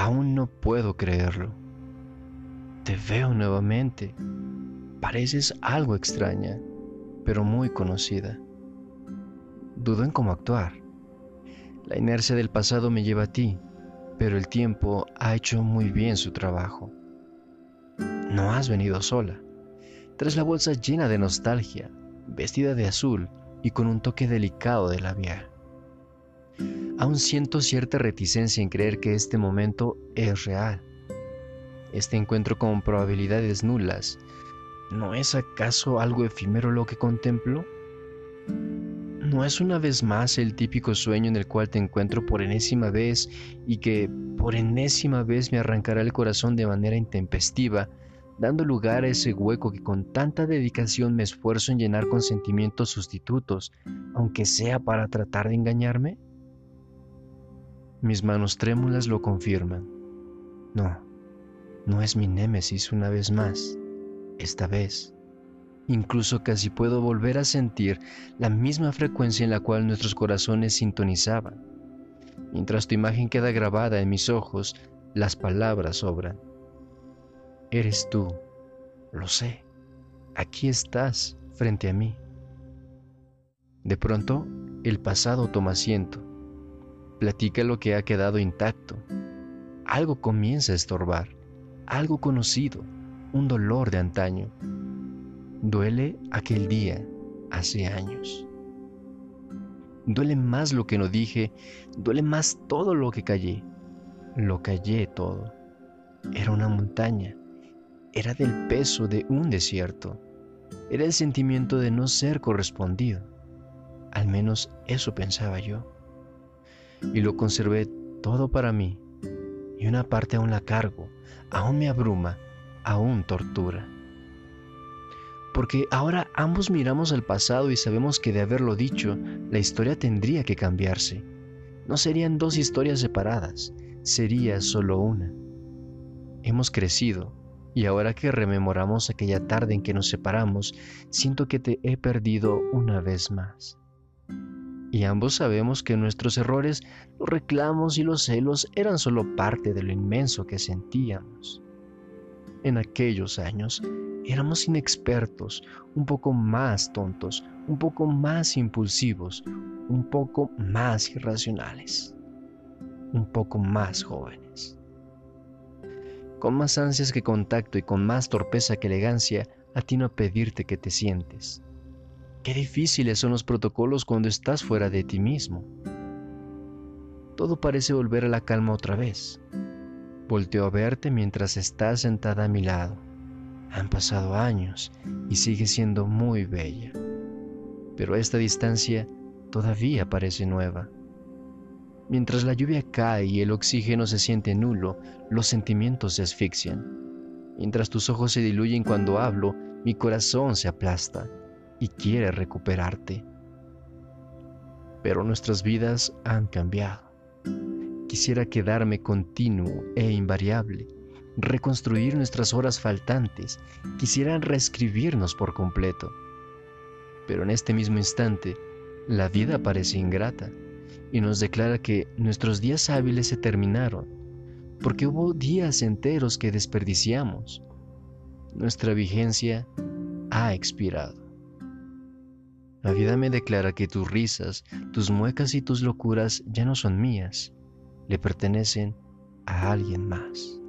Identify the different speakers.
Speaker 1: Aún no puedo creerlo. Te veo nuevamente. Pareces algo extraña, pero muy conocida. Dudo en cómo actuar. La inercia del pasado me lleva a ti, pero el tiempo ha hecho muy bien su trabajo. No has venido sola. Traes la bolsa llena de nostalgia, vestida de azul y con un toque delicado de labial. Aún siento cierta reticencia en creer que este momento es real. Este encuentro con probabilidades nulas, ¿no es acaso algo efímero lo que contemplo? ¿No es una vez más el típico sueño en el cual te encuentro por enésima vez y que por enésima vez me arrancará el corazón de manera intempestiva, dando lugar a ese hueco que con tanta dedicación me esfuerzo en llenar con sentimientos sustitutos, aunque sea para tratar de engañarme? Mis manos trémulas lo confirman. No, no es mi némesis una vez más, esta vez. Incluso casi puedo volver a sentir la misma frecuencia en la cual nuestros corazones sintonizaban. Mientras tu imagen queda grabada en mis ojos, las palabras sobran. Eres tú, lo sé, aquí estás frente a mí. De pronto, el pasado toma asiento Platica lo que ha quedado intacto. Algo comienza a estorbar, algo conocido, un dolor de antaño. Duele aquel día, hace años. Duele más lo que no dije, duele más todo lo que callé. Lo callé todo. Era una montaña, era del peso de un desierto, era el sentimiento de no ser correspondido. Al menos eso pensaba yo y lo conservé todo para mí, y una parte aún la cargo, aún me abruma, aún tortura. Porque ahora ambos miramos al pasado y sabemos que de haberlo dicho, la historia tendría que cambiarse. No serían dos historias separadas, sería solo una. Hemos crecido, y ahora que rememoramos aquella tarde en que nos separamos, siento que te he perdido una vez más. Y ambos sabemos que nuestros errores, los reclamos y los celos eran solo parte de lo inmenso que sentíamos. En aquellos años éramos inexpertos, un poco más tontos, un poco más impulsivos, un poco más irracionales, un poco más jóvenes. Con más ansias que contacto y con más torpeza que elegancia, atino a pedirte que te sientes Qué difíciles son los protocolos cuando estás fuera de ti mismo. Todo parece volver a la calma otra vez. Volteo a verte mientras estás sentada a mi lado. Han pasado años y sigues siendo muy bella. Pero esta distancia todavía parece nueva. Mientras la lluvia cae y el oxígeno se siente nulo, los sentimientos se asfixian. Mientras tus ojos se diluyen cuando hablo, mi corazón se aplasta y quiere recuperarte. Pero nuestras vidas han cambiado. Quisiera quedarme continuo e invariable, reconstruir nuestras horas faltantes, quisiera reescribirnos por completo. Pero en este mismo instante, la vida parece ingrata y nos declara que nuestros días hábiles se terminaron, porque hubo días enteros que desperdiciamos. Nuestra vigencia ha expirado. La vida me declara que tus risas, tus muecas y tus locuras ya no son mías, le pertenecen a alguien más.